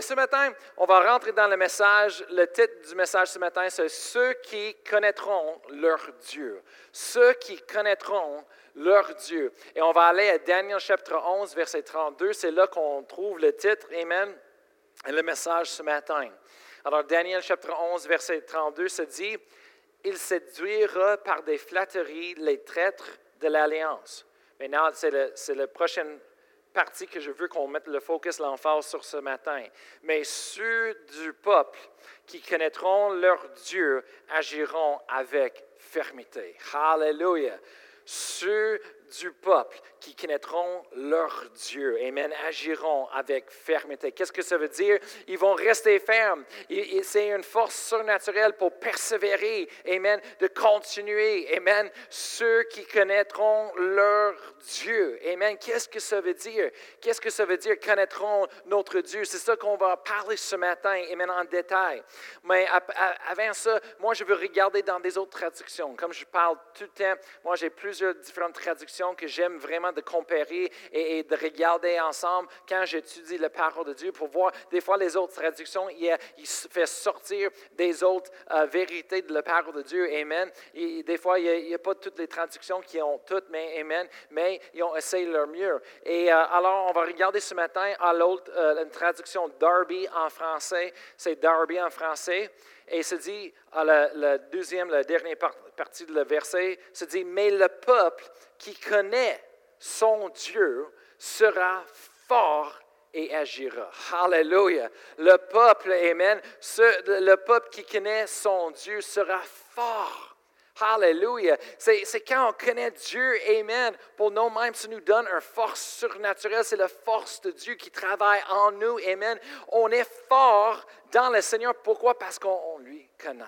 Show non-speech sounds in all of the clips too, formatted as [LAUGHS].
Ce matin, on va rentrer dans le message. Le titre du message ce matin, c'est Ceux qui connaîtront leur Dieu. Ceux qui connaîtront leur Dieu. Et on va aller à Daniel chapitre 11, verset 32. C'est là qu'on trouve le titre. Et le message ce matin. Alors, Daniel chapitre 11, verset 32 se dit Il séduira par des flatteries les traîtres de l'alliance. Maintenant, c'est le, le prochain partie que je veux qu'on mette le focus, l'emphase sur ce matin. Mais ceux du peuple qui connaîtront leur Dieu agiront avec fermeté. Hallelujah. Ceux du peuple qui connaîtront leur Dieu, Amen, agiront avec fermeté. Qu'est-ce que ça veut dire? Ils vont rester fermes. C'est une force surnaturelle pour persévérer, Amen, de continuer, Amen. Ceux qui connaîtront leur Dieu, Amen. Qu'est-ce que ça veut dire? Qu'est-ce que ça veut dire connaîtront notre Dieu? C'est ça qu'on va parler ce matin, Amen, en détail. Mais avant ça, moi, je veux regarder dans des autres traductions. Comme je parle tout le temps, moi, j'ai plusieurs différentes traductions que j'aime vraiment de comparer et, de regarder ensemble quand j'étudie la parole de Dieu pour voir des fois les autres traductions, il, il fait sortir des autres euh, vérités de la parole de Dieu. Amen. Et des fois, il n'y a, pas toutes les traductions qui ont toutes, mais Amen. Mais ils ont essayé leur mieux. Et euh, alors, on va regarder ce matin à l'autre, euh, une traduction Darby en français. C'est Darby en français. Et se dit, à la, deuxième, la dernière partie de le verset, se dit, mais le peuple qui connaît son Dieu sera fort et agira. Hallelujah. Le peuple, Amen. le peuple qui connaît son Dieu sera fort. Hallelujah. C'est quand on connaît Dieu, Amen, pour nous-mêmes, ça nous donne une force surnaturelle. C'est la force de Dieu qui travaille en nous, Amen. On est fort dans le Seigneur. Pourquoi? Parce qu'on lui connaît.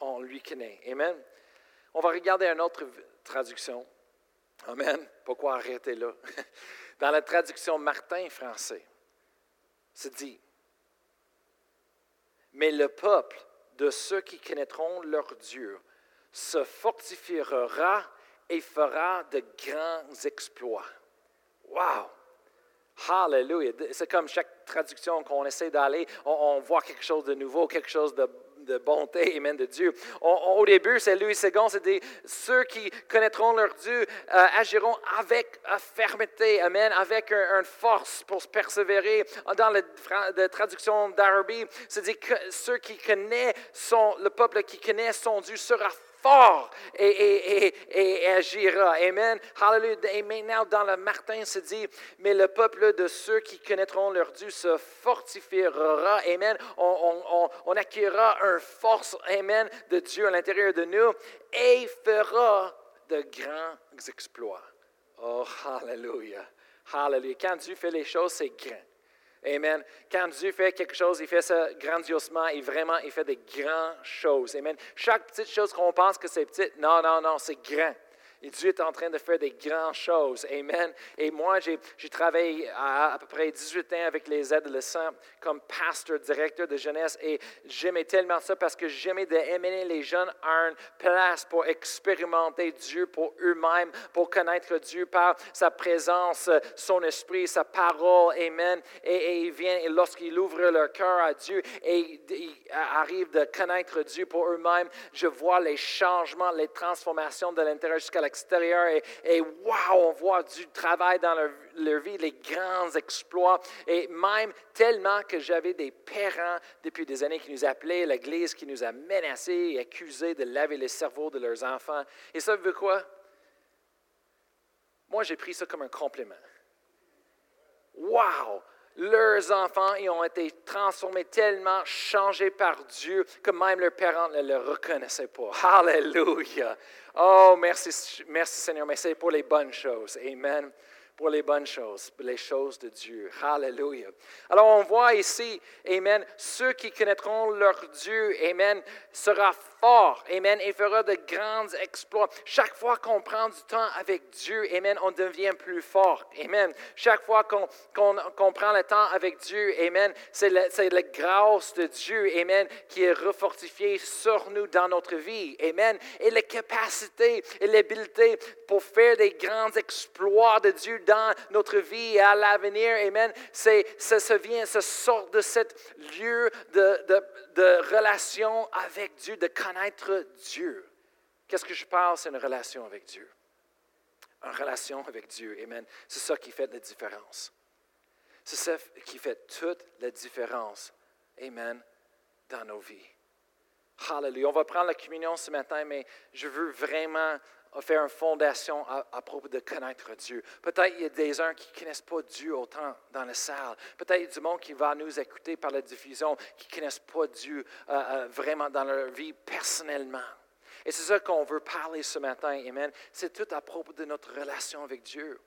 On lui connaît. Amen. On va regarder une autre traduction. Amen. Pourquoi arrêter là? [LAUGHS] Dans la traduction Martin français, c'est dit, mais le peuple de ceux qui connaîtront leur Dieu se fortifiera et fera de grands exploits. Wow! Hallelujah! C'est comme chaque traduction qu'on essaie d'aller, on, voit quelque chose de nouveau, quelque chose de de bonté, amen, de Dieu. au début, c'est Louis II, c'était ceux qui connaîtront leur Dieu euh, agiront avec fermeté, amen, avec une force pour persévérer. Dans la, traduction d'Arabie, c'est dit que ceux qui connaissent le peuple qui connaît son Dieu sera fort et, agira. Amen. Hallelujah. Et maintenant, dans le Martin, se dit, mais le peuple de ceux qui connaîtront leur Dieu se fortifiera. Amen. On, on, on acquérera une force, Amen, de Dieu à l'intérieur de nous et fera de grands exploits. Oh, hallelujah. Hallelujah. Quand Dieu fait les choses, c'est grand. Amen. Quand Dieu fait quelque chose, il fait ça grandiosement et vraiment, il fait des grandes choses. Amen. Chaque petite chose qu'on pense que c'est petite, non, non, non, c'est grand. Et Dieu est en train de faire des grandes choses. Amen. Et moi, j'ai travaillé à, à, peu près 18 ans avec les adolescents comme pasteur, directeur de jeunesse. Et j'aimais tellement ça parce que j'aimais d'amener les jeunes à une place pour expérimenter Dieu pour eux-mêmes, pour connaître Dieu par sa présence, son esprit, sa parole. Amen. Et, et il vient, et lorsqu'ils ouvrent leur cœur à Dieu et ils arrivent de connaître Dieu pour eux-mêmes, je vois les changements, les transformations de l'intérieur jusqu'à la extérieur et, et wow, on voit du travail dans leur, vie, les grands exploits. Et même tellement que j'avais des parents depuis des années qui nous appelaient, l'Église qui nous a menacés et accusés de laver les cerveaux de leurs enfants. Et ça veut quoi? Moi, j'ai pris ça comme un compliment. Wow! Leurs enfants ils ont été transformés tellement, changés par Dieu, que même leurs parents ne le reconnaissaient pas. Alléluia. Oh, merci, merci Seigneur, mais c'est pour les bonnes choses. Amen. Pour les bonnes choses, les choses de Dieu. Alléluia. Alors on voit ici, Amen, ceux qui connaîtront leur Dieu, Amen, sera fort. Amen. Et fera de grands exploits. Chaque fois qu'on prend du temps avec Dieu, Amen, on devient plus fort. Amen. Chaque fois qu'on prend le temps avec Dieu, Amen, c'est la grâce de Dieu, Amen, qui est refortifiée sur nous dans notre vie. Amen. Et la capacité et l'habileté pour faire des grands exploits de Dieu dans notre vie et à l'avenir, Amen, c'est, ça, ça vient, ça sort de ce lieu de, de, de relation avec Dieu, de connaître Dieu. Qu'est-ce que je parle? C'est une relation avec Dieu. Une relation avec Dieu. Amen. C'est ça qui fait la différence. C'est ça qui fait toute la différence. Amen. Dans nos vies. Hallelujah. On va prendre la communion ce matin, mais je veux vraiment faire une fondation à, propos de connaître Dieu. Peut-être il y a des uns qui ne connaissent pas Dieu autant dans la salle. Peut-être il y a du monde qui va nous écouter par la diffusion qui ne connaissent pas Dieu euh, euh, vraiment dans leur vie personnellement. Et c'est ça qu'on veut parler ce matin, Amen. C'est tout à propos de notre relation avec Dieu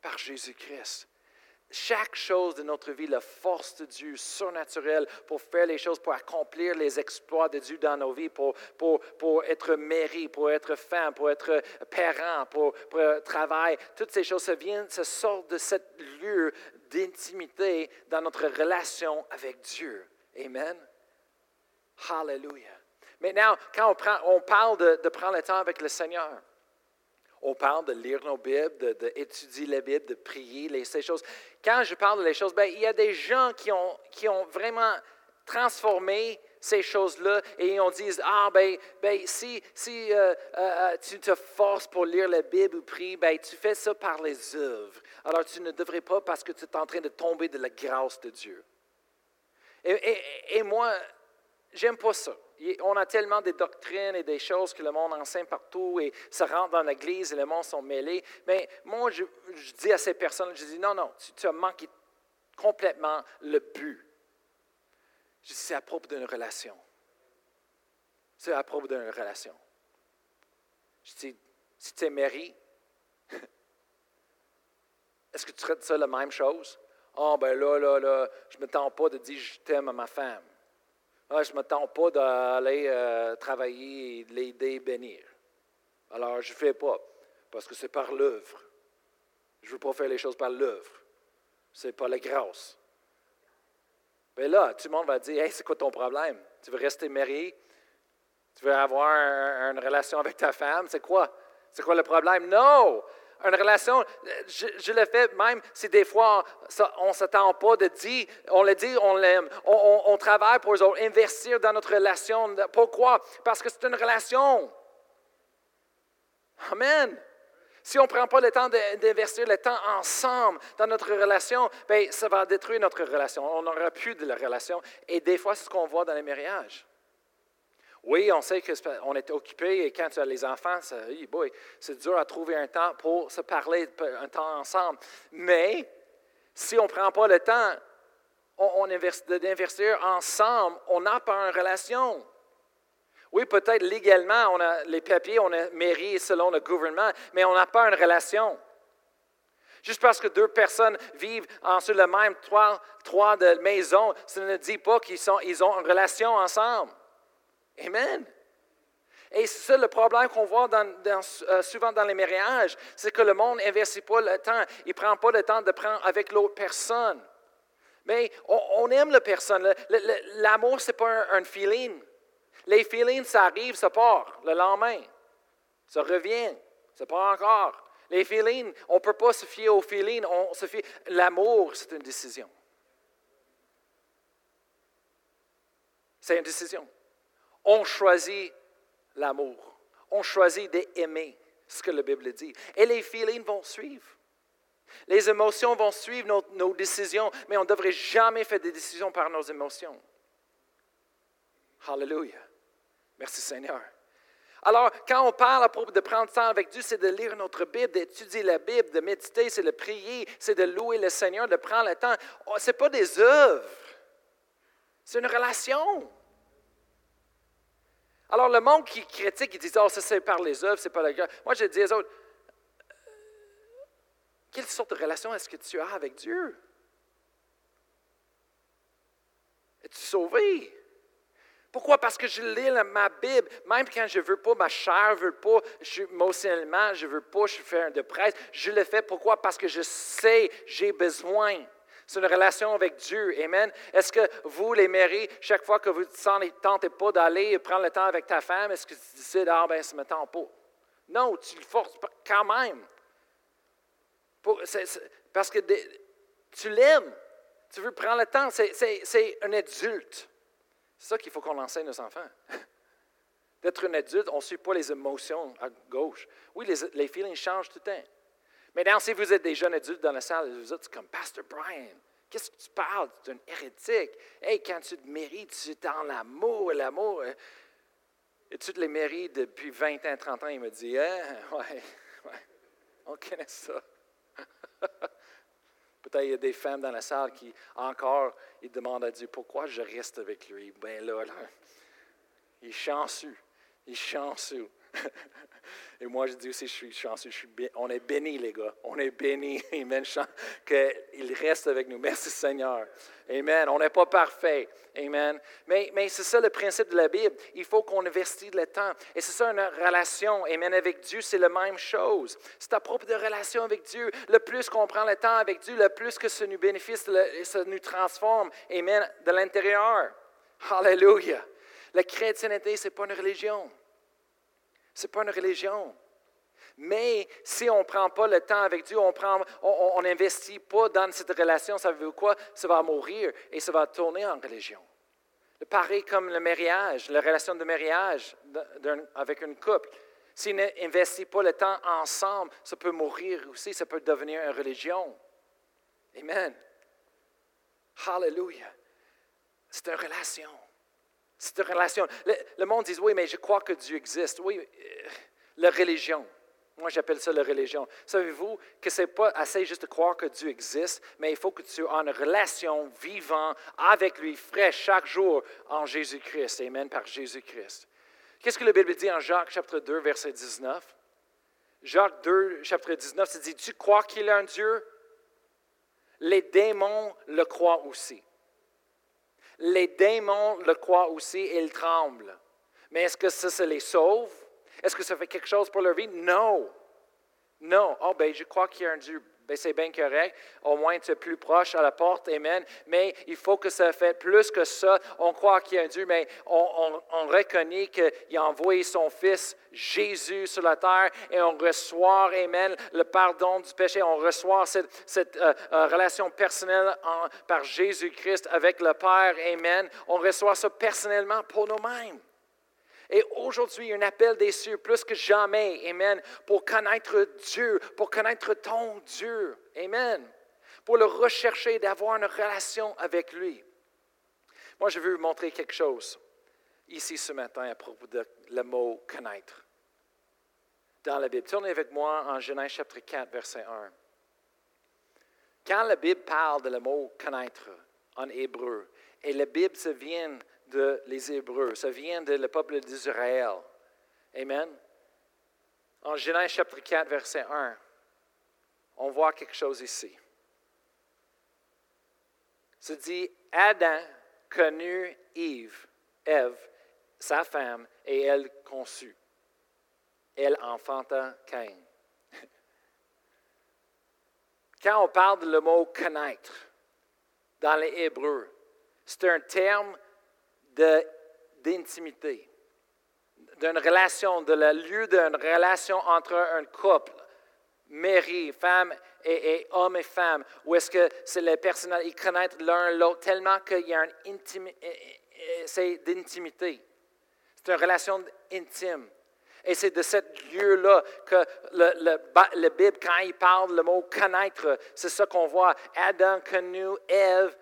par Jésus-Christ chaque chose de notre vie, la force de Dieu surnaturelle pour faire les choses, pour accomplir les exploits de Dieu dans nos vies, pour, pour, pour être mairie, pour être femme, pour être parent, pour, pour. Toutes ces choses, ça vient, ça sort de ce lieu d'intimité dans notre relation avec Dieu. Amen. Hallelujah. Maintenant, quand on, prend, on parle de prendre le temps avec le Seigneur, on parle de lire nos Bibles, d'étudier la Bible, de prier, les, ces choses. Quand je parle de les choses, ben, il y a des gens qui ont, qui ont vraiment transformé ces choses-là et on dit ah ben, ben si, si euh, euh, euh, tu te forces pour lire la Bible ou prier, ben tu fais ça par les œuvres. Alors tu ne devrais pas parce que tu es en train de tomber de la grâce de Dieu. Et, et, et moi, j'aime pas ça on a tellement de doctrines et des choses que le monde enseigne partout et ça rentre dans l'Église et le monde sont mêlés. Mais moi, je, dis à ces personnes, je dis, non, non, tu, as manqué complètement le but. Je dis, c'est à propos d'une relation. C'est à propos d'une relation. Je dis, si tu es mari, [LAUGHS] est-ce que tu traites ça la même chose? Oh, ben là, là, là, je ne me tente pas de dire je t'aime à ma femme. Ah, je ne m'attends pas d'aller euh, travailler et l'aider, bénir. Alors, je ne fais pas, parce que c'est par l'œuvre. Je ne veux pas faire les choses par l'œuvre. C'est par la grâce. Mais là, tout le monde va dire Hey, c'est quoi ton problème? Tu veux rester marié? Tu veux avoir une relation avec ta femme? C'est quoi? C'est quoi le problème Non une relation, je, le fais même si des fois on ne s'attend pas de dire, on le dit, on l'aime, on, travaille pour investir dans notre relation. Pourquoi? Parce que c'est une relation. Amen. Si on ne prend pas le temps d'investir le temps ensemble dans notre relation, bien, ça va détruire notre relation. On n'aura plus de la relation. Et des fois, c'est ce qu'on voit dans les mariages. Oui, on sait qu'on est occupé et quand tu as les enfants, c'est dur à trouver un temps pour se parler un temps ensemble. Mais si on ne prend pas le temps d'investir ensemble, on n'a pas une relation. Oui, peut-être légalement, on a les papiers, on est mairie selon le gouvernement, mais on n'a pas une relation. Juste parce que deux personnes vivent sur le même toit de maison, ça ne dit pas qu'ils ils ont une relation ensemble. Amen. Et c'est ça le problème qu'on voit euh, souvent dans les mariages, c'est que le monde n'investit pas le temps, il ne prend pas le temps de prendre avec l'autre personne. Mais on, aime la personne. L'amour, ce n'est pas un, feeling. Les feelings, ça arrive, ça part le lendemain. Ça revient, ça part encore. Les feelings, on ne peut pas se fier aux feelings, on se fie. L'amour, c'est une décision. C'est une décision on choisit l'amour. On choisit d'aimer ce que la Bible dit. Et les feelings vont suivre. Les émotions vont suivre nos, décisions, mais on ne devrait jamais faire des décisions par nos émotions. Hallelujah. Merci Seigneur. Alors, quand on parle à propos de prendre temps avec Dieu, c'est de lire notre Bible, d'étudier la Bible, de méditer, c'est de prier, c'est de louer le Seigneur, de prendre le temps. Oh, ce n'est pas des œuvres, c'est une relation. Alors, le monde qui critique, qui dit Oh, ça c'est par les œuvres, c'est pas la guerre. Moi, je dis aux autres Quelle sorte de relation est-ce que tu as avec Dieu? Es-tu sauvé? Pourquoi? Parce que je lis ma Bible, même quand je ne veux pas, ma chair ne veut pas, je, émotionnellement, je ne veux pas, je fais un de presse, je le fais. Pourquoi? Parce que je sais, j'ai besoin. C'est une relation avec Dieu. Amen. Est-ce que vous, les mairies, chaque fois que vous ne tentez pas d'aller prendre le temps avec ta femme, est-ce que tu décides, ah ben, ça me tente pas? Non, tu le forces quand même. parce que tu l'aimes. Tu veux prendre le temps. C'est un adulte. C'est ça qu'il faut qu'on enseigne aux enfants. [LAUGHS] D'être un adulte, on ne suit pas les émotions à gauche. Oui, les, les feelings changent tout le temps. Maintenant, si vous êtes des jeunes adultes dans la salle, vous êtes comme Pastor Brian. Qu'est-ce que tu parles? Tu es un hérétique. Hey, quand tu te mérites, tu es dans l'amour. L'amour. Euh, et tu te les mérites depuis 20 ans, 30 ans. Il me dit, hein? [LAUGHS] ouais, ouais, on connaît ça. [LAUGHS] Peut-être il y a des femmes dans la salle qui, encore, ils demandent à Dieu, pourquoi je reste avec lui? Ben là, là, il est chanceux. Il est chanceux. [LAUGHS] Et moi, je dis aussi, je suis chanceux. On est bénis, les gars. On est bénis. [LAUGHS] Amen. Qu'il reste avec nous. Merci, Seigneur. Amen. On n'est pas parfait. Amen. Mais, c'est ça le principe de la Bible. Il faut qu'on investisse le temps. Et c'est ça une relation. Amen. Avec Dieu, c'est la même chose. C'est ta propre relation avec Dieu. Le plus qu'on prend le temps avec Dieu, le plus que ça nous bénéficie, ça nous transforme. Amen. De l'intérieur. Hallelujah. La chrétienté, ce n'est pas une religion. Ce n'est pas une religion. Mais si on ne prend pas le temps avec Dieu, on n'investit pas dans cette relation, ça veut quoi? Ça va mourir et ça va tourner en religion. Pareil comme le mariage, la relation de mariage avec une couple. Si on n'investit pas le temps ensemble, ça peut mourir aussi, ça peut devenir une religion. Amen. Hallelujah. C'est une relation. C'est relation. Le, monde dit, oui, mais je crois que Dieu existe. Oui, euh, la religion. Moi, j'appelle ça la religion. Savez-vous que ce n'est pas assez juste de croire que Dieu existe, mais il faut que tu aies une relation vivante avec lui, fraîche chaque jour en Jésus-Christ. Amen, par Jésus-Christ. Qu'est-ce que la Bible dit en Jacques chapitre 2, verset 19? Jacques 2, chapitre 19, ça dit, tu crois qu'il a un Dieu? Les démons le croient aussi. Les démons le croient aussi et ils tremblent. Mais est-ce que ça, les sauve? Est-ce que ça fait quelque chose pour leur vie? Non. Non. Oh, ben, je crois qu'il y a un Dieu. Ben, c'est bien correct. Au moins, tu es plus proche à la porte. Amen. Mais il faut que ça fait plus que ça. On croit qu'il y a un Dieu, mais on, reconnaît qu'il a envoyé son Fils Jésus sur la terre et on reçoit, Amen, le pardon du péché. On reçoit cette, euh, euh, relation personnelle par Jésus-Christ avec le Père. Amen. On reçoit ça personnellement pour nous-mêmes. Et aujourd'hui, un appel des cieux plus que jamais, Amen, pour connaître Dieu, pour connaître ton Dieu, Amen, pour le rechercher, d'avoir une relation avec lui. Moi, je veux vous montrer quelque chose ici ce matin à propos de le mot connaître. Dans la Bible, tournez avec moi en Genèse chapitre 4, verset 1. Quand la Bible parle de le mot connaître en hébreu, et la Bible se vient de les Hébreux, ça vient de le peuple d'Israël. Amen. En Genèse chapitre 4, verset 1, on voit quelque chose ici. Ça dit, Adam connut Eve, Ève, sa femme, et elle conçut. Elle enfanta Cain. [LAUGHS] Quand on parle le mot connaître dans les Hébreux, c'est un terme d'intimité, d'une relation, de la lieu d'une relation entre un couple, mari, femme et, homme et femme, où est-ce que c'est les personnes, ils connaissent l'un l'autre tellement qu'il y a une c'est d'intimité. C'est une relation intime. Et c'est de ce lieu-là que le, le, le, Bible, quand il parle le mot connaître, c'est ça qu'on voit. Adam connut Ève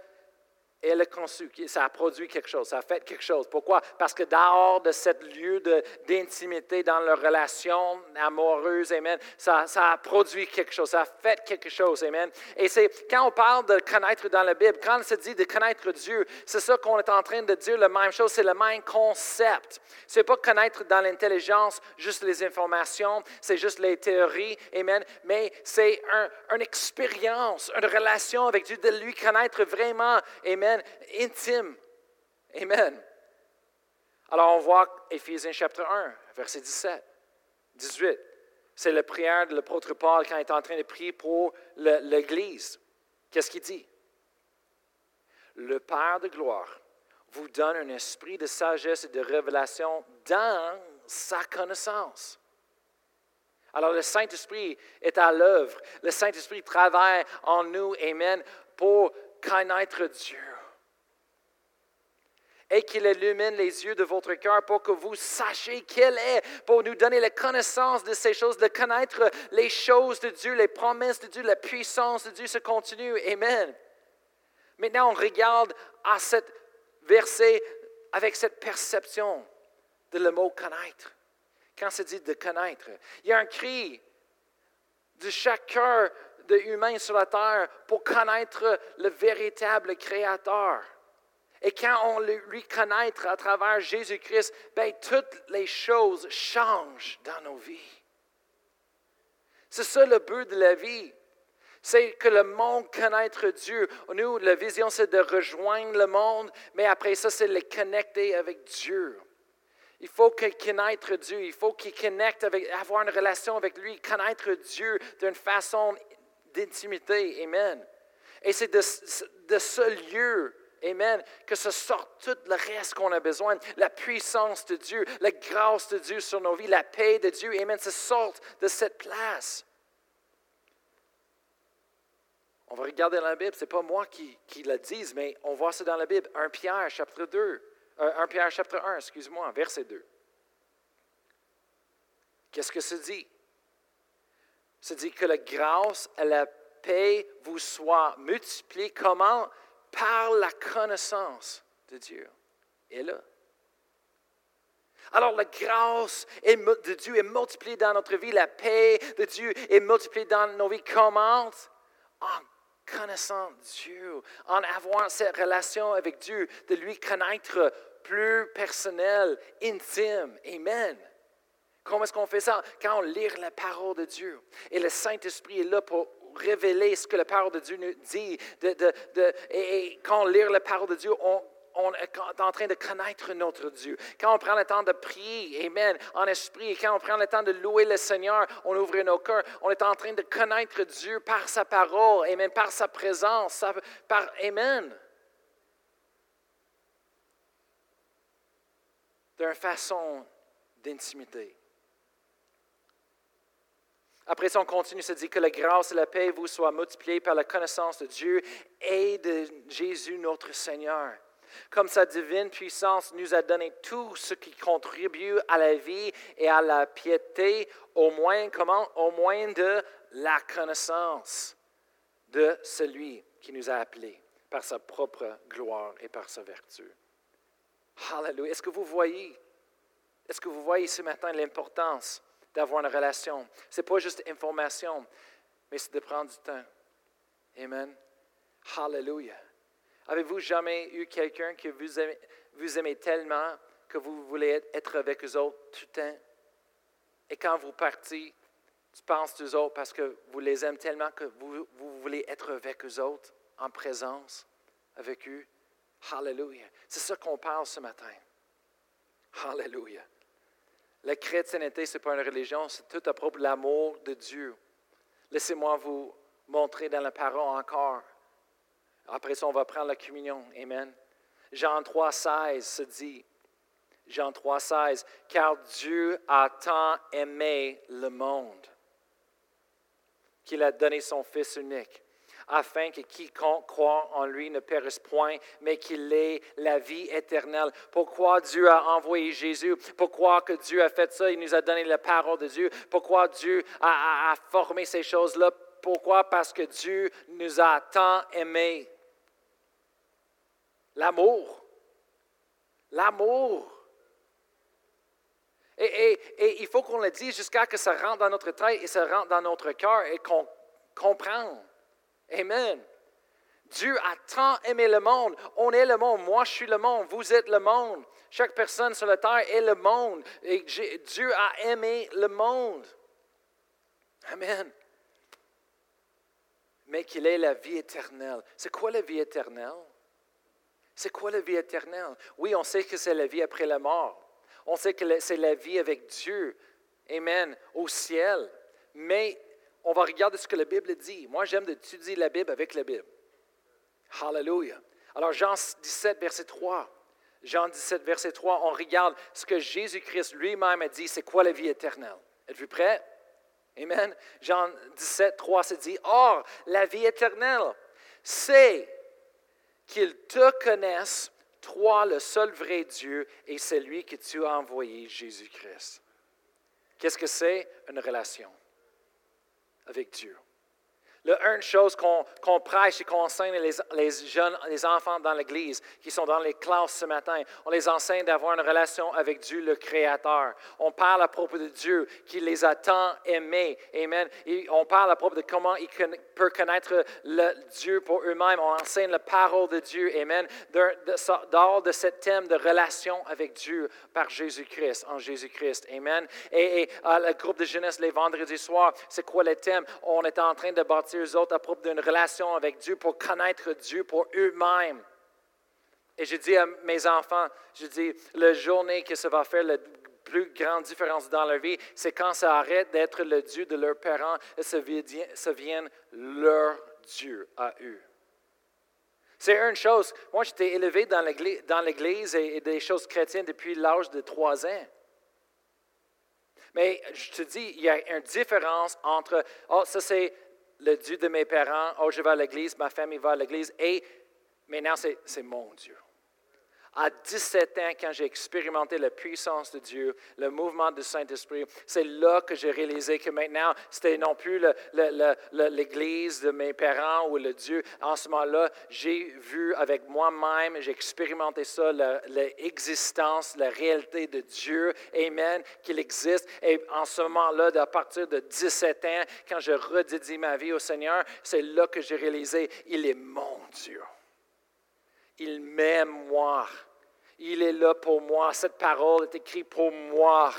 elle a conçu, ça a produit quelque chose, ça a fait quelque chose. Pourquoi? Parce que dehors de ce lieu d'intimité dans leur relation amoureuse, amen, ça, ça, a produit quelque chose, ça a fait quelque chose, amen. Et c'est quand on parle de connaître dans la Bible, quand on se dit de connaître Dieu, c'est ça qu'on est en train de dire, la même chose, c'est le même concept. C'est pas connaître dans l'intelligence juste les informations, c'est juste les théories, amen, mais c'est un, une expérience, une relation avec Dieu, de lui connaître vraiment, amen intime. Amen. Alors on voit Éphésiens chapitre 1, verset 17, 18. C'est la prière de l'apôtre Paul quand il est en train de prier pour l'Église. Qu'est-ce qu'il dit? Le Père de gloire vous donne un esprit de sagesse et de révélation dans sa connaissance. Alors le Saint-Esprit est à l'œuvre. Le Saint-Esprit travaille en nous, Amen, pour connaître Dieu. Et qu'il illumine les yeux de votre cœur pour que vous sachiez qu'il est, pour nous donner la connaissance de ces choses, de connaître les choses de Dieu, les promesses de Dieu, la puissance de Dieu se continue. Amen. Maintenant, on regarde à cet verset avec cette perception de le mot connaître. Quand c'est dit de connaître, il y a un cri de chaque cœur de humain sur la terre pour connaître le véritable Créateur. Et quand on lui connaît à travers Jésus-Christ, ben, toutes les choses changent dans nos vies. C'est ça le but de la vie. C'est que le monde connaître Dieu. Nous, la vision, c'est de rejoindre le monde, mais après ça, c'est de les connecter avec Dieu. Il faut qu'il connaisse Dieu. Il faut qu'il connecte avec, avoir une relation avec lui, connaître Dieu d'une façon d'intimité. Amen. Et c'est de, ce lieu, Amen, que se sort tout le reste qu'on a besoin. La puissance de Dieu, la grâce de Dieu sur nos vies, la paix de Dieu. Amen. Ça sort de cette place. On va regarder dans la Bible, ce n'est pas moi qui, qui le dis, mais on voit ça dans la Bible. 1 Pierre, chapitre 2. 1 euh, Pierre, chapitre 1, excuse-moi, verset 2. Qu'est-ce que ça dit? Ça dit que la grâce et la paix vous soient multipliées. Comment? Par la connaissance de Dieu. Et là. Alors la grâce de Dieu est multipliée dans notre vie, la paix de Dieu est multipliée dans nos vies. Comment? En connaissant Dieu, en avoir cette relation avec Dieu, de lui connaître plus personnel, intime. Amen. Comment est-ce qu'on fait ça? Quand on lit la parole de Dieu. Et le Saint-Esprit est là pour révéler ce que la parole de Dieu nous dit. et, quand on lit la parole de Dieu, on, on est en train de connaître notre Dieu. Quand on prend le temps de prier, Amen, en esprit, quand on prend le temps de louer le Seigneur, on ouvre nos cœurs, on est en train de connaître Dieu par sa parole, Amen, par sa présence, par Amen. D'une façon d'intimité. Après ça, on continue, se dit que la grâce et la paix vous soient multipliées par la connaissance de Dieu et de Jésus notre Seigneur. Comme sa divine puissance nous a donné tout ce qui contribue à la vie et à la piété, au moins, comment? Au moins de la connaissance de celui qui nous a appelés par sa propre gloire et par sa vertu. Hallelujah. Est-ce que vous voyez, est-ce que vous voyez ce matin l'importance d'avoir une relation? Ce n'est pas juste information, mais c'est de prendre du temps. Amen. Hallelujah. Avez-vous jamais eu quelqu'un que vous aimez, vous aimez tellement que vous voulez être avec eux autres tout le temps? Et quand vous partez, tu penses aux autres parce que vous les aimez tellement que vous, vous voulez être avec eux autres, en présence avec eux? Hallelujah. C'est ça qu'on parle ce matin. Hallelujah. La chrétienté, ce n'est pas une religion, c'est tout à propos de l'amour de Dieu. Laissez-moi vous montrer dans la parole encore. Après ça, on va prendre la communion. Amen. Jean 3, 16 se dit, Jean 3, 16, car Dieu a tant aimé le monde qu'il a donné son Fils unique afin que quiconque croit en lui ne périsse point, mais qu'il ait la vie éternelle. Pourquoi Dieu a envoyé Jésus? Pourquoi que Dieu a fait ça? Il nous a donné la parole de Dieu. Pourquoi Dieu a, formé ces choses-là? Pourquoi? Parce que Dieu nous a tant aimés. L'amour. L'amour. Et, et, il faut qu'on le dise jusqu'à que ça rentre dans notre tête et ça rentre dans notre cœur et qu'on comprenne. Amen. Dieu a tant aimé le monde. On est le monde. Moi, je suis le monde. Vous êtes le monde. Chaque personne sur la terre est le monde. Dieu a aimé le monde. Amen. Mais qu'il ait la vie éternelle. C'est quoi la vie éternelle? C'est quoi la vie éternelle? Oui, on sait que c'est la vie après la mort. On sait que c'est la vie avec Dieu. Amen. Au ciel. Mais on va regarder ce que la Bible dit. Moi, j'aime d'étudier la Bible avec la Bible. Hallelujah. Alors, Jean 17, verset 3. Jean 17, verset 3, on regarde ce que Jésus-Christ lui-même a dit, c'est quoi la vie éternelle. Êtes-vous prêts? Amen. Jean 17, 3 se dit, Or, la vie éternelle, c'est qu'ils te connaissent, toi, le seul vrai Dieu, et celui que tu as envoyé, Jésus-Christ. Qu'est-ce que c'est? Une relation? Avec Dieu. La une chose qu'on prêche et qu'on enseigne les, les, jeunes, les enfants dans l'Église qui sont dans les classes ce matin, on les enseigne d'avoir une relation avec Dieu le Créateur. On parle à propos de Dieu qui les a tant aimés. Amen. On parle à propos de comment ils peuvent connaître le Dieu pour eux-mêmes. On enseigne la parole de Dieu. Amen. Dehors de ce thème de relation avec Dieu par Jésus-Christ, en Jésus-Christ. Amen. Et, et le groupe de jeunesse les vendredis soirs, c'est quoi le thème? On est en train de bâtir eux autres à propos d'une relation avec Dieu pour connaître Dieu pour eux-mêmes. Et je dis à mes enfants, je dis, la journée que ça va faire la plus grande différence dans leur vie, c'est quand ça arrête d'être le Dieu de leurs parents et ça vienne leur Dieu à eux. C'est une chose. Moi, j'étais élevé dans l'Église et des choses chrétiennes depuis l'âge de trois ans. Mais je te dis, il y a une différence entre, oh, ça c'est le Dieu de mes parents, oh, je vais à l'église, ma famille va à l'église, et maintenant, c'est mon Dieu. À 17 ans, quand j'ai expérimenté la puissance de Dieu, le mouvement du Saint-Esprit, c'est là que j'ai réalisé que maintenant, c'était non plus l'Église de mes parents ou le Dieu. En ce moment-là, j'ai vu avec moi-même, j'ai expérimenté ça, l'existence, la, réalité de Dieu. Amen, qu'il existe. Et en ce moment-là, à partir de 17 ans, quand je redédie ma vie au Seigneur, c'est là que j'ai réalisé, il est mon Dieu. Il m'aime moi. Il est là pour moi. Cette parole est écrite pour moi.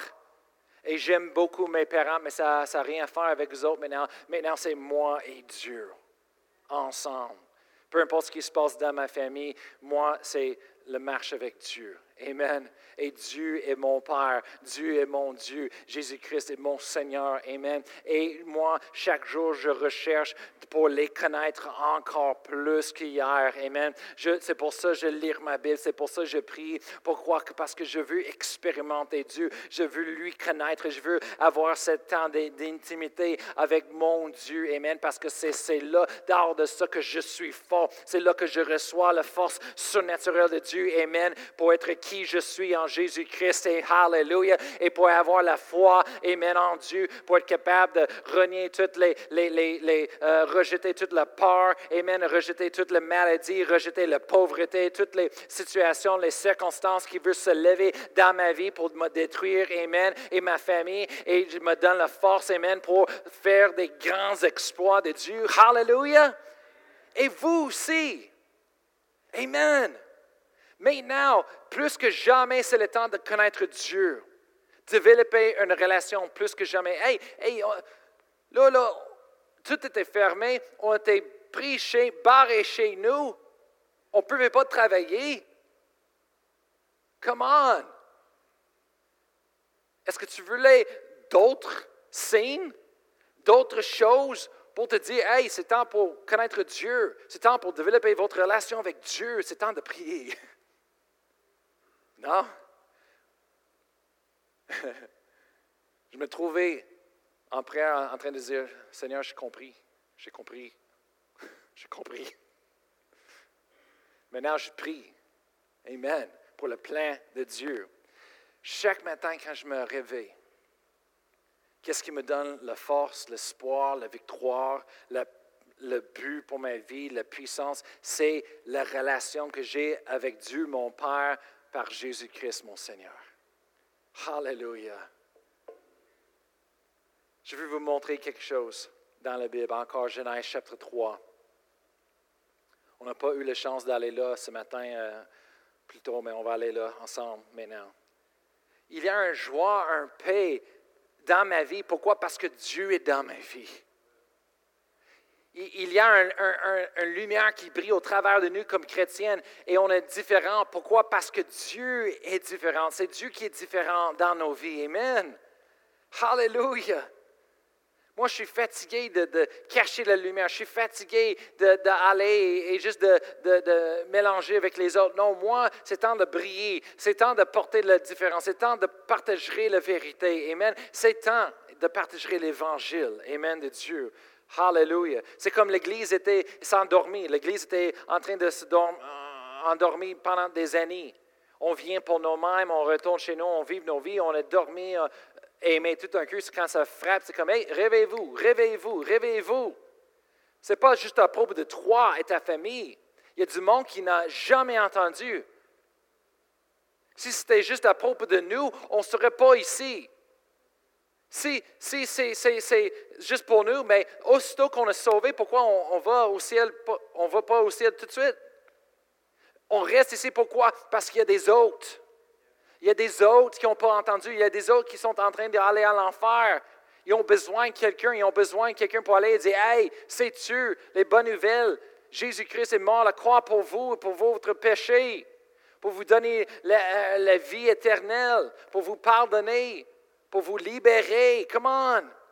Et j'aime beaucoup mes parents, mais ça n'a rien à faire avec eux autres maintenant. Maintenant, c'est moi et Dieu ensemble. Peu importe ce qui se passe dans ma famille, moi, c'est le marche avec Dieu. Amen. Et Dieu est mon Père, Dieu est mon Dieu, Jésus-Christ est mon Seigneur. Amen. Et moi, chaque jour, je recherche pour les connaître encore plus qu'hier. Amen. C'est pour ça que je lis ma Bible, c'est pour ça que je prie. Pourquoi? Parce que je veux expérimenter Dieu, je veux lui connaître, je veux avoir ce temps d'intimité avec mon Dieu. Amen. Parce que c'est là, dehors de ça, que je suis fort. C'est là que je reçois la force surnaturelle de Dieu. Amen. Pour être qui je suis en Jésus-Christ. Et Hallelujah. Et pour avoir la foi, Amen, en Dieu, pour être capable de renier toutes les, les, les, euh, rejeter toute la peur, Amen, rejeter toute la maladie, rejeter la pauvreté, toutes les situations, les circonstances qui veulent se lever dans ma vie pour me détruire, Amen, et ma famille. Et je me donne la force, Amen, pour faire des grands exploits de Dieu. Hallelujah. Et vous aussi. Amen. Maintenant, plus que jamais, c'est le temps de connaître Dieu. Développer une relation plus que jamais. Hey, hey, là, là, tout était fermé. On était pris chez, barré chez nous. On ne pouvait pas travailler. Come on. Est-ce que tu voulais d'autres signes, d'autres choses pour te dire, hey, c'est temps pour connaître Dieu, c'est temps pour développer votre relation avec Dieu, c'est temps de prier? [LAUGHS] Non? [LAUGHS] je me trouvais en prière en train de dire, Seigneur, j'ai compris, j'ai compris, [LAUGHS] j'ai compris. Maintenant, je prie. Amen. Pour le plein de Dieu. Chaque matin, quand je me réveille, qu'est-ce qui me donne la force, l'espoir, la victoire, le but pour ma vie, la puissance? C'est la relation que j'ai avec Dieu, mon Père, par Jésus-Christ, mon Seigneur. Hallelujah. Je vais vous montrer quelque chose dans la Bible, encore Genèse chapitre 3. On n'a pas eu la chance d'aller là ce matin euh, plus tôt, mais on va aller là ensemble maintenant. Il y a un joie, un paix dans ma vie. Pourquoi? Parce que Dieu est dans ma vie. Il y a une lumière qui brille au travers de nous comme chrétiennes et on est différent. Pourquoi? Parce que Dieu est différent. C'est Dieu qui est différent dans nos vies. Amen. Hallelujah. Moi, je suis fatigué de, cacher la lumière. Je suis fatigué d'aller et, juste de, mélanger avec les autres. Non, moi, c'est temps de briller. C'est temps de porter la différence. C'est temps de partager la vérité. Amen. C'est temps de partager l'évangile. Amen de Dieu. Hallelujah. C'est comme l'Église était s'endormie. L'Église était en train de se endormir pendant des années. On vient pour nous-mêmes, on retourne chez nous, on vit nos vies, on a dormi, euh, et tout un cœur, quand ça frappe, c'est comme, hey, réveillez-vous, réveillez-vous, réveillez-vous. Ce n'est pas juste à propos de toi et ta famille. Il y a du monde qui n'a jamais entendu. Si c'était juste à propos de nous, on ne serait pas ici. Si, si c'est juste pour nous, mais aussitôt qu'on est sauvé, pourquoi on, va au ciel, on va pas au ciel tout de suite? On reste ici pourquoi? Parce qu'il y a des autres. Il y a des autres qui n'ont pas entendu. Il y a des autres qui sont en train d'aller à l'enfer. Ils ont besoin de quelqu'un. Ils ont besoin de quelqu'un pour aller et dire Hey, sais-tu les bonnes nouvelles? Jésus-Christ est mort la croix pour vous, pour votre péché, pour vous donner la, euh, la vie éternelle, pour vous pardonner, pour vous libérer. Come on!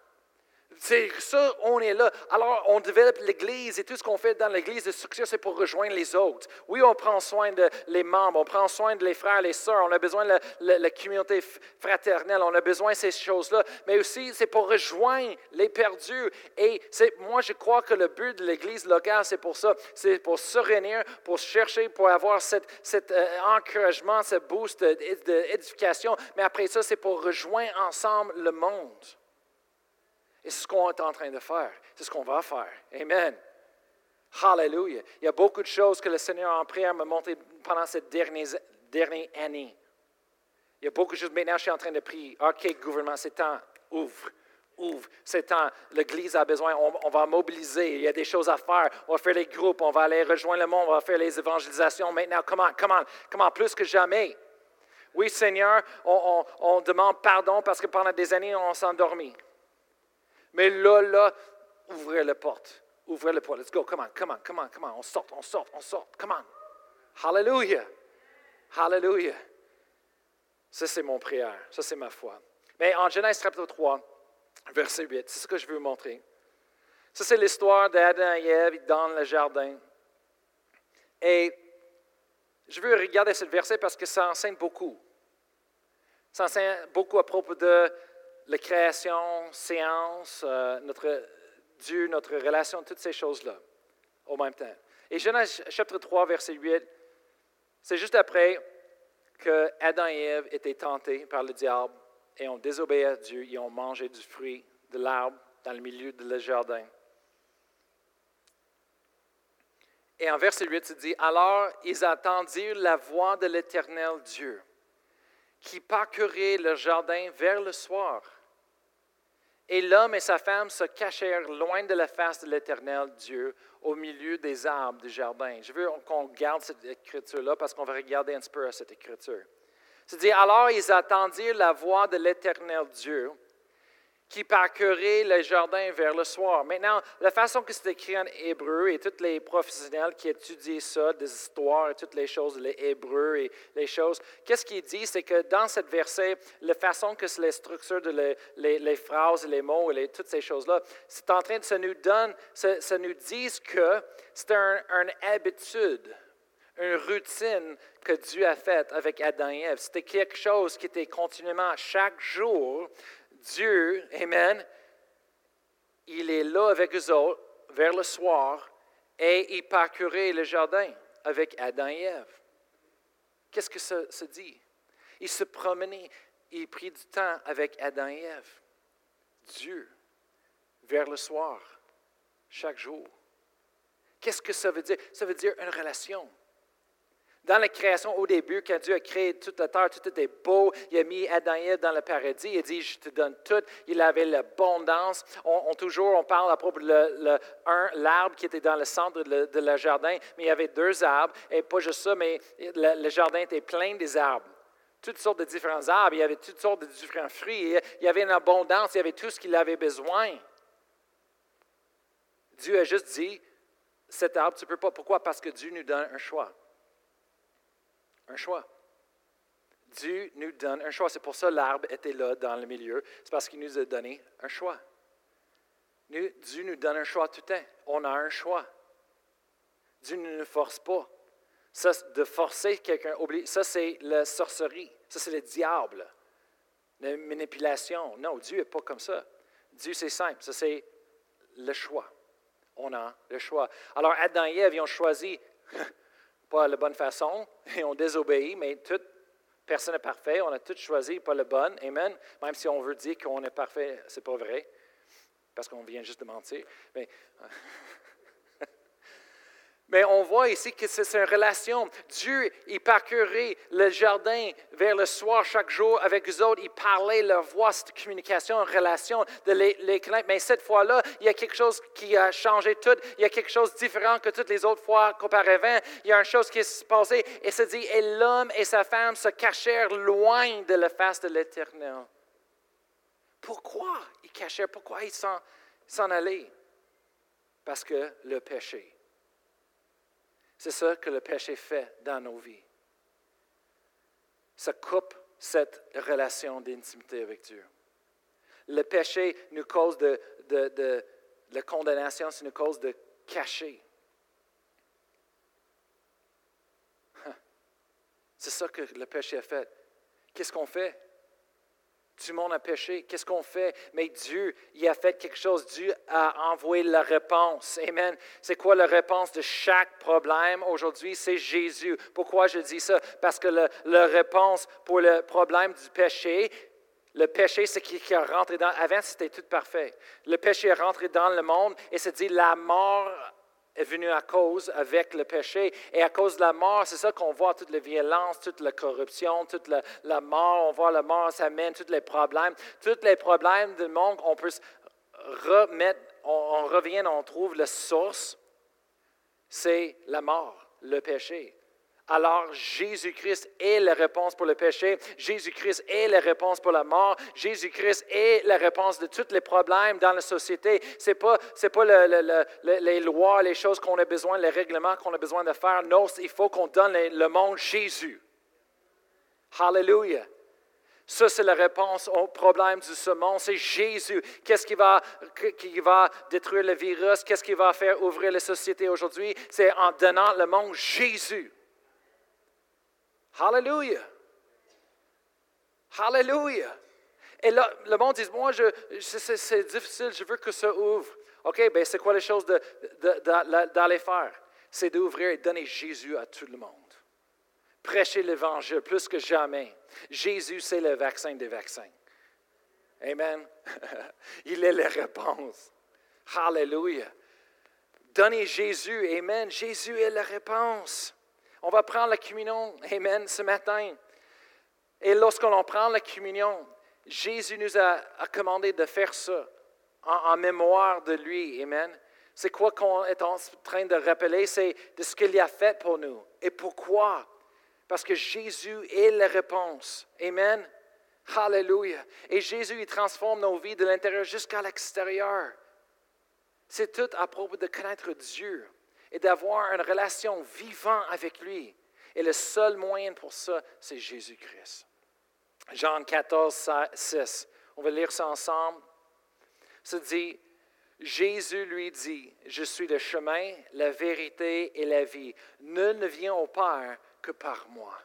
C'est ça, on est là. Alors, on développe l'Église et tout ce qu'on fait dans l'Église de succès, c'est pour rejoindre les autres. Oui, on prend soin les membres, on prend soin de les frères, les sœurs, on a besoin de la, communauté fraternelle, on a besoin de ces choses-là, mais aussi c'est pour rejoindre les perdus. Et moi, je crois que le but de l'Église locale, c'est pour ça. C'est pour se réunir, pour chercher, pour avoir cet, euh, encouragement, ce boost d'édification. Mais après ça, c'est pour rejoindre ensemble le monde. Et c'est ce qu'on est en train de faire. C'est ce qu'on va faire. Amen. Hallelujah. Il y a beaucoup de choses que le Seigneur en prière m'a montré pendant cette dernière, dernière année. Il y a beaucoup de choses. Maintenant, je suis en train de prier. OK, gouvernement, c'est temps. Ouvre. Ouvre. C'est temps. L'Église a besoin. On, va mobiliser. Il y a des choses à faire. On va faire les groupes. On va aller rejoindre le monde. On va faire les évangélisations. Maintenant, comment, comment, comment, plus que jamais. Oui, Seigneur, on, on demande pardon parce que pendant des années, on s'est endormi. Mais là, là, ouvrez la porte. Ouvrez la porte. Let's go. Come on, come on, come on, come on. On sort, on sort, on sort. Come on. Hallelujah. Hallelujah. Ça, c'est mon prière. Ça, c'est ma foi. Mais en Genèse chapitre 3, verset 8, c'est ce que je veux vous montrer. Ça, c'est l'histoire d'Adam et Ève dans le jardin. Et je veux regarder ce verset parce que ça enseigne beaucoup. Ça enseigne beaucoup à propos de la création, séance, euh, notre Dieu, notre relation, toutes ces choses-là au même temps. Et Genèse chapitre 3, verset 8, c'est juste après que Adam et Ève étaient tentés par le diable et ont désobéi à Dieu et ont mangé du fruit de l'arbre dans le milieu du jardin. Et en verset 8, il dit, Alors ils attendirent la voix de l'Éternel Dieu, qui parcourait le jardin vers le soir. Et l'homme et sa femme se cachèrent loin de la face de l'Éternel Dieu, au milieu des arbres du jardin. Je veux qu'on garde cette écriture-là parce qu'on va regarder un peu à cette écriture. C'est-à-dire, alors ils attendirent la voix de l'Éternel Dieu qui parcourait le jardin vers le soir. Maintenant, la façon que c'est écrit en hébreu, et tous les professionnels qui étudient ça, des histoires et toutes les choses, les hébreux et les choses, qu'est-ce qu'il dit? C'est que dans cette verset, la façon que c'est les structures de les, les, phrases, les mots et toutes ces choses-là, c'est en train de ça nous donne, ça, nous dit que c'est une habitude une routine que Dieu a faite avec Adam et Ève. C'était quelque chose qui était continuellement chaque jour Dieu, Amen, il est là avec eux autres vers le soir et il parcourait le jardin avec Adam et Ève. Qu'est-ce que ça se dit? Il se promenait, il prit du temps avec Adam et Ève. Dieu, vers le soir, chaque jour. Qu'est-ce que ça veut dire? Ça veut dire une relation. Dans la création, au début, quand Dieu a créé toute la terre, tout était beau, il a mis Adam et Ève dans le paradis, il a dit, je te donne tout. Il avait l'abondance. On, toujours, on parle à propos de l'arbre qui était dans le centre de le, jardin, mais il y avait deux arbres, et pas juste ça, mais le, jardin était plein des arbres toutes sortes de différents arbres, il y avait toutes sortes de différents fruits, il y avait une abondance, il y avait tout ce qu'il avait besoin. Dieu a juste dit, cet arbre, tu ne peux pas. Pourquoi? Parce que Dieu nous donne un choix. Un choix. Dieu nous donne un choix. C'est pour ça l'arbre était là dans le milieu. C'est parce qu'il nous a donné un choix. Dieu nous donne un choix tout le temps. On a un choix. Dieu ne nous force pas. Ça, de forcer quelqu'un, ça c'est la sorcerie. Ça c'est le diable. La manipulation. Non, Dieu n'est pas comme ça. Dieu c'est simple. Ça c'est le choix. On a le choix. Alors Adam et Ève, ils ont choisi pas la bonne façon [LAUGHS] et ont désobéi, mais toute personne n'est parfait. On a tous choisi pas la bonne. Amen. Même si on veut dire qu'on est parfait, c'est pas vrai. Parce qu'on vient juste de mentir. Mais, [LAUGHS] Mais on voit ici que c'est une relation. Dieu, il parcourait le jardin vers le soir chaque jour avec eux autres. Il parlait leur voix, cette communication, une relation de les, les Mais cette fois-là, il y a quelque chose qui a changé tout. Il y a quelque chose de différent que toutes les autres fois qu'auparavant. Il y a une chose qui s'est passée et se dit, et l'homme et sa femme se cachèrent loin de la face de l'Éternel. Pourquoi ils cachèrent? Pourquoi ils s'en allaient? Parce que le péché. C'est ça que le péché fait dans nos vies. Ça coupe cette relation d'intimité avec Dieu. Le péché nous cause de, la condamnation, c'est une cause de cacher. C'est ça que le péché a fait. Qu'est-ce qu'on fait? Tout monde a péché. Qu'est-ce qu'on fait? Mais Dieu, il a fait quelque chose. Dieu a envoyé la réponse. Amen. C'est quoi la réponse de chaque problème aujourd'hui? C'est Jésus. Pourquoi je dis ça? Parce que la réponse pour le problème du péché, le péché, c'est qui est rentré dans. Avant, c'était tout parfait. Le péché est rentré dans le monde et c'est dit la mort est venu à cause avec le péché. Et à cause de la mort, c'est ça qu'on voit, toute la violence, toute la corruption, toute la, mort. On voit la mort, ça mène tous les problèmes. Tous les problèmes du monde, on peut remettre, on, on revient, on trouve la source, c'est la mort, le péché. Alors Jésus-Christ est la réponse pour le péché. Jésus-Christ est la réponse pour la mort. Jésus-Christ est la réponse de tous les problèmes dans la société. Ce n'est pas, pas les lois, les choses qu'on a besoin, les règlements qu'on a besoin de faire. Non, il faut qu'on donne le monde Jésus. Hallelujah. Ça, c'est la réponse au problème du monde. C'est Jésus. Qu'est-ce qui va, qui va détruire le virus? Qu'est-ce qui va faire ouvrir la société aujourd'hui? C'est en donnant le monde Jésus. Hallelujah. Hallelujah. Et là, le monde dit, moi, c'est difficile, je veux que ça ouvre. OK, bien, c'est quoi les choses d'aller faire? C'est d'ouvrir et donner Jésus à tout le monde. Prêcher l'Évangile plus que jamais. Jésus, c'est le vaccin des vaccins. Amen. [LAUGHS] Il est la réponse. Hallelujah. Donnez Jésus. Amen. Jésus est la réponse. On va prendre la communion, Amen, ce matin. Et lorsqu'on prend la communion, Jésus nous a, commandé de faire ça en, mémoire de lui. Amen. C'est quoi qu'on est en train de rappeler? C'est de ce qu'il a fait pour nous. Et pourquoi? Parce que Jésus est la réponse. Amen. Hallelujah. Et Jésus, il transforme nos vies de l'intérieur jusqu'à l'extérieur. C'est tout à propos de connaître Dieu et d'avoir une relation vivante avec lui. Et le seul moyen pour ça, c'est Jésus-Christ. Jean 14, 6. On va lire ça ensemble. Ça dit, Jésus lui dit, je suis le chemin, la vérité et la vie. Nul ne vient au Père que par moi.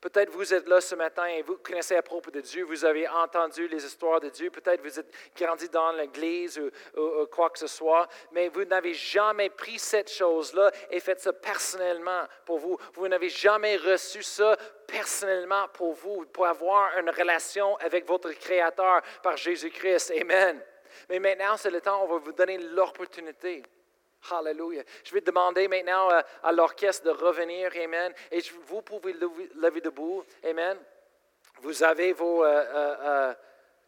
Peut-être vous êtes là ce matin et vous connaissez à propos de Dieu, vous avez entendu les histoires de Dieu, peut-être vous êtes grandi dans l'église ou, quoi que ce soit, mais vous n'avez jamais pris cette chose-là et fait ça personnellement pour vous. Vous n'avez jamais reçu ça personnellement pour vous, pour avoir une relation avec votre Créateur par Jésus-Christ. Amen. Mais maintenant, c'est le temps, on va vous donner l'opportunité Hallelujah. Je vais demander maintenant euh, à, l'orchestre de revenir. Amen. Et vous pouvez lever debout. Amen. Vous avez vos euh, euh,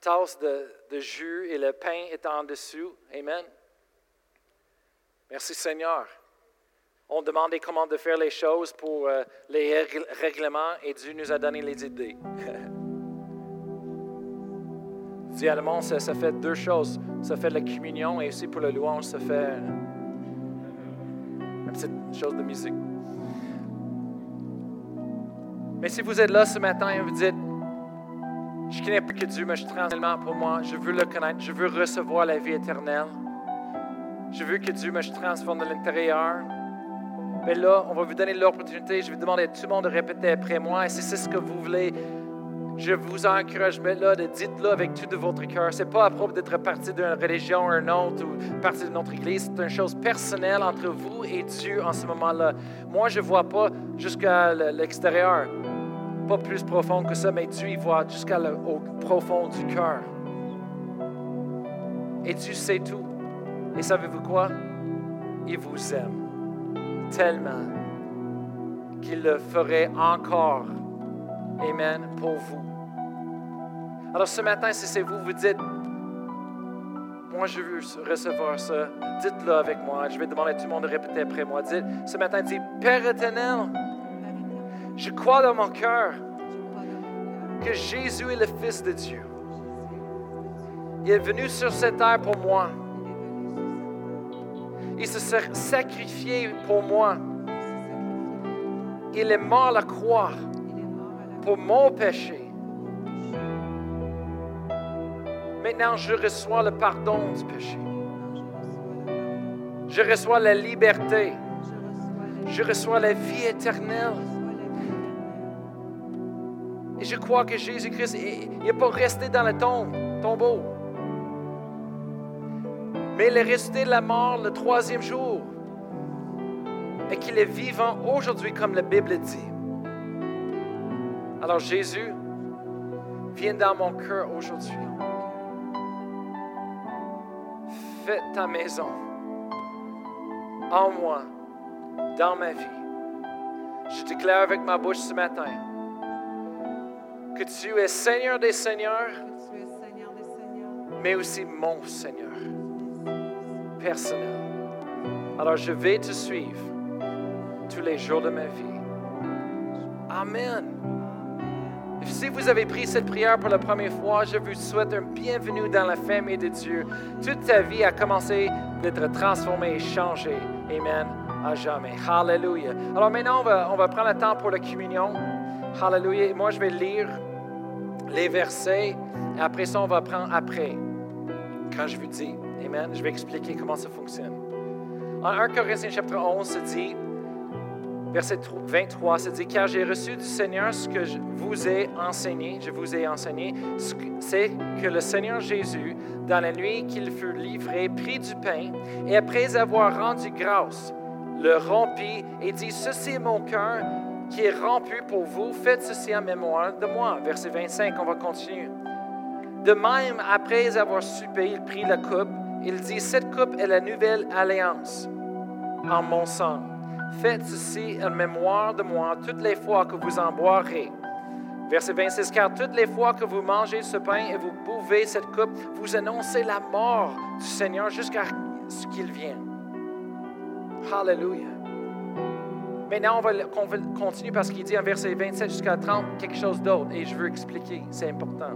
tasses de, jus et le pain est en dessous. Amen. Merci Seigneur. On demandait comment de faire les choses pour les règlements et Dieu nous a donné les idées. [LAUGHS] dis le ça, ça fait deux choses. Ça fait la communion et aussi pour la louange, ça fait petite chose de musique. Mais si vous êtes là ce matin et vous dites, je connais plus que Dieu, mais je transforme pour moi, je veux le connaître, je veux recevoir la vie éternelle. Je veux que Dieu me transforme de l'intérieur. Mais là, on va vous donner l'opportunité. Je vais demander à tout le monde de répéter après moi. Et si c'est ce que vous voulez, je vous encourage, mais là, dites-le avec tout de votre cœur. Ce n'est pas à propos d'être parti d'une religion ou une autre ou partie de notre église. C'est une chose personnelle entre vous et Dieu en ce moment-là. Moi, je ne vois pas jusqu'à l'extérieur, pas plus profond que ça, mais Dieu, il voit jusqu'à au profond du cœur. Et Dieu sait tout. Et savez-vous quoi? Il vous aime tellement qu'il le ferait encore. Amen. Pour vous. Alors ce matin, si c'est vous, vous dites, moi je veux recevoir ça, dites-le avec moi. Je vais demander à tout le monde de répéter après moi. Dites, ce matin, dites, Père éternel, je crois dans mon cœur que Jésus est le Fils de Dieu. Il est venu sur cette terre pour moi. Il s'est sacrifié pour moi. Il est mort à la croix pour mon péché. Maintenant, je reçois le pardon du péché. Je reçois la liberté. Je reçois la vie éternelle. Et je crois que Jésus-Christ n'est pas resté dans le tombe, tombeau. Mais il est resté de la mort le troisième jour. Et qu'il est vivant aujourd'hui comme la Bible dit. Alors Jésus, viens dans mon cœur aujourd'hui. Fais ta maison en moi, dans ma vie. Je déclare avec ma bouche ce matin que tu es Seigneur des Seigneurs, mais aussi mon Seigneur personnel. Alors je vais te suivre tous les jours de ma vie. Amen. Si vous avez pris cette prière pour la première fois, je vous souhaite un bienvenue dans la famille de Dieu. Toute ta vie a commencé d'être transformée et changée. Amen. À jamais. Hallelujah. Alors maintenant, on va, prendre le temps pour la communion. Hallelujah. Moi, je vais lire les versets. Et après ça, on va prendre après. Quand je vous dis. Amen. Je vais expliquer comment ça fonctionne. En 1 Corinthiens chapitre 11, se dit, verset 23, se dit, car j'ai reçu du Seigneur ce que je vous ai enseigné, je vous ai enseigné, c'est que le Seigneur Jésus, dans la nuit qu'il fut livré, prit du pain et après avoir rendu grâce, le rompit et dit, ceci est mon cœur qui est rompu pour vous, faites ceci en mémoire de moi. Verset 25, on va continuer. De même, après avoir soupé, il prit la coupe, il dit, cette coupe est la nouvelle alliance en mon sang. Faites ceci en mémoire de moi toutes les fois que vous en boirez. Verset 26, car toutes les fois que vous mangez ce pain et vous buvez cette coupe, vous annoncez la mort du Seigneur jusqu'à ce qu'il vienne. Alléluia. Maintenant, on va continuer parce qu'il dit en verset 27 jusqu'à 30 quelque chose d'autre et je veux expliquer, c'est important.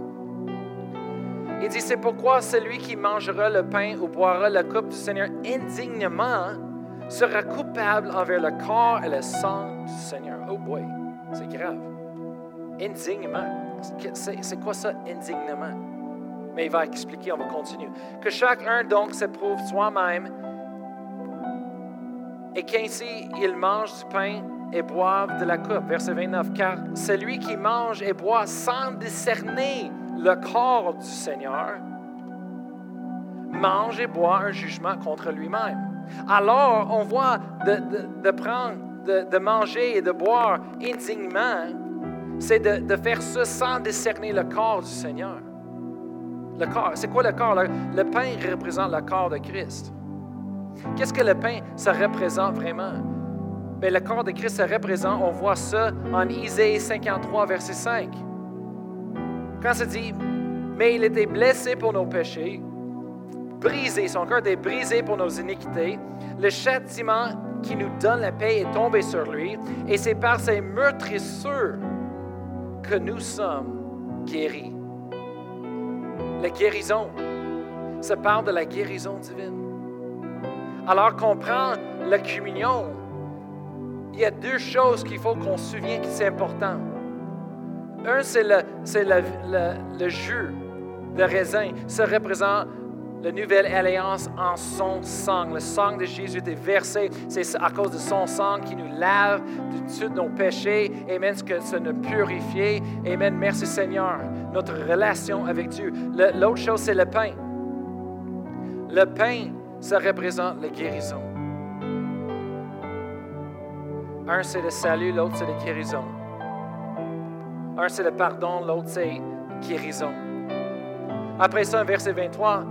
Il dit, c'est pourquoi celui qui mangera le pain ou boira la coupe du Seigneur indignement sera coupable envers le corps et le sang du Seigneur. Oh boy, c'est grave. Indignement. C'est quoi ça, indignement? Mais il va expliquer, on va continuer. Que chacun donc s'éprouve soi-même et qu'ainsi il mange du pain et boive de la coupe. Verset 29. Car celui qui mange et boit sans discerner le corps du Seigneur mange et boit un jugement contre lui-même. Alors, on voit de, prendre, de, manger et de boire indignement, c'est de, faire ça sans discerner le corps du Seigneur. Le corps, c'est quoi le corps? Le, pain représente le corps de Christ. Qu'est-ce que le pain, ça représente vraiment? Bien, le corps de Christ, ça représente, on voit ça en Isaïe 53, verset 5. Quand ça dit, mais il était blessé pour nos péchés, brisé, son cœur est brisé pour nos iniquités. Le châtiment qui nous donne la paix est tombé sur lui, et c'est par ses meurtrissures que nous sommes guéris. la guérison. Ça parle de la guérison divine. Alors qu'on prend la communion, il y a deux choses qu'il faut qu'on se souvienne qui c'est important. Un, c'est le, c'est le, le, jus de raisin. Ça représente la nouvelle alliance en son sang. Le sang de Jésus est versé. C'est à cause de son sang qui nous lave de tous nos péchés. Amen. Ce que ça nous purifie. Amen. Merci Seigneur. Notre relation avec Dieu. L'autre chose, c'est le pain. Le pain, ça représente la guérison. Un, c'est le salut, l'autre, c'est la guérison. Un, c'est le pardon, l'autre, c'est guérison. Après ça, verset 23,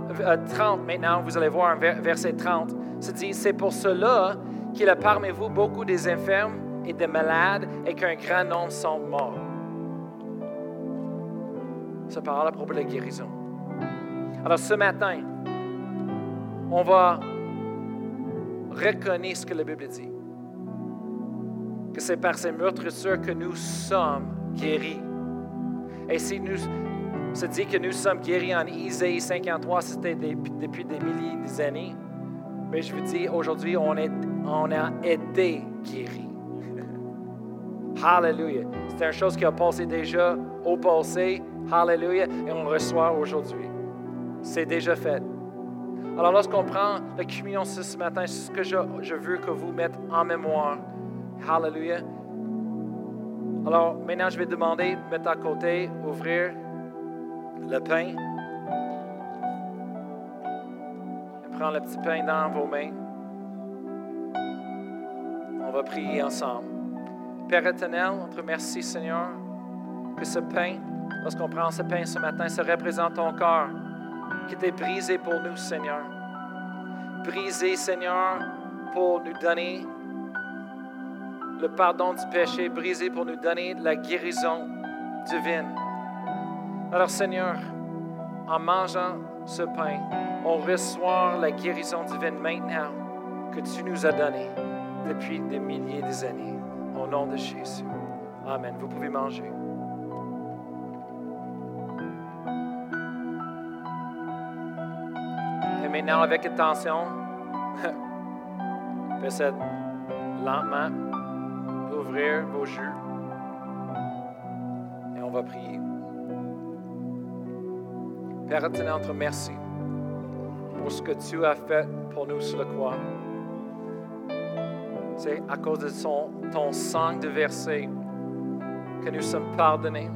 30 euh, maintenant, vous allez voir, verset 30, se dit, c'est pour cela qu'il a parmi vous beaucoup des infirmes et des malades et qu'un grand nombre sont morts. Ça parle à propos de la guérison. Alors ce matin, on va reconnaître ce que la Bible dit. Que c'est par ces meurtrissures que nous sommes guéris. Et si nous se dit que nous sommes guéris en Isaïe 53, c'était depuis des milliers d'années, mais je vous dis, aujourd'hui, on, on a été guéris. [LAUGHS] Hallelujah. C'est une chose qui a passé déjà au passé. Hallelujah. Et on reçoit aujourd'hui. C'est déjà fait. Alors, lorsqu'on prend la communion ce matin, c'est ce que je, veux que vous mettez en mémoire. Hallelujah. Alors, maintenant, je vais demander, mettre à côté, ouvrir le pain. Et prendre le petit pain dans vos mains. On va prier ensemble. Père éternel, on te remercie, Seigneur, que ce pain, lorsqu'on prend ce pain ce matin, ça représente ton corps qui était brisé pour nous, Seigneur. Brisé, Seigneur, pour nous donner le pardon du péché, brisé pour nous donner la guérison divine. Alors, Seigneur, en mangeant ce pain, on reçoit la guérison divine maintenant que tu nous as donnée depuis des milliers d'années. Au nom de Jésus. Amen. Vous pouvez manger. maintenant, avec attention, [LAUGHS] faites lentement ouvrir vos jus et on va prier. Père éternel, merci pour ce que tu as fait pour nous sur la croix. C'est à cause de ton sang de versé que nous sommes pardonnés,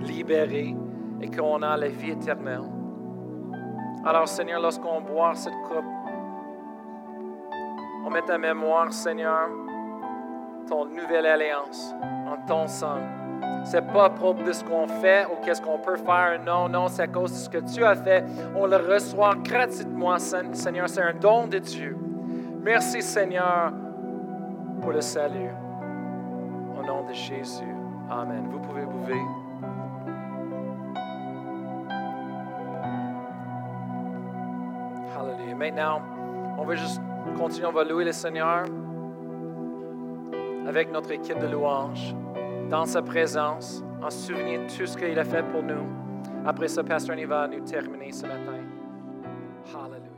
libérés et qu'on a la vie éternelle. Alors, Seigneur, lorsqu'on boit cette coupe, on met à mémoire, Seigneur, ton nouvelle alliance en ton sang. C'est pas propre de ce qu'on fait ou qu'est-ce qu'on peut faire. Non, non, c'est à cause de ce que tu as fait. On le reçoit gratuitement, Seigneur. C'est un don de Dieu. Merci, Seigneur, pour le salut. Au nom de Jésus. Amen. Vous pouvez bouger. Maintenant, on va juste continuer, on va louer le Seigneur avec notre équipe de louanges, dans sa présence, en souvenir de tout ce qu'il a fait pour nous. Après ça, Pasteur Annie va nous terminer ce matin. Hallelujah.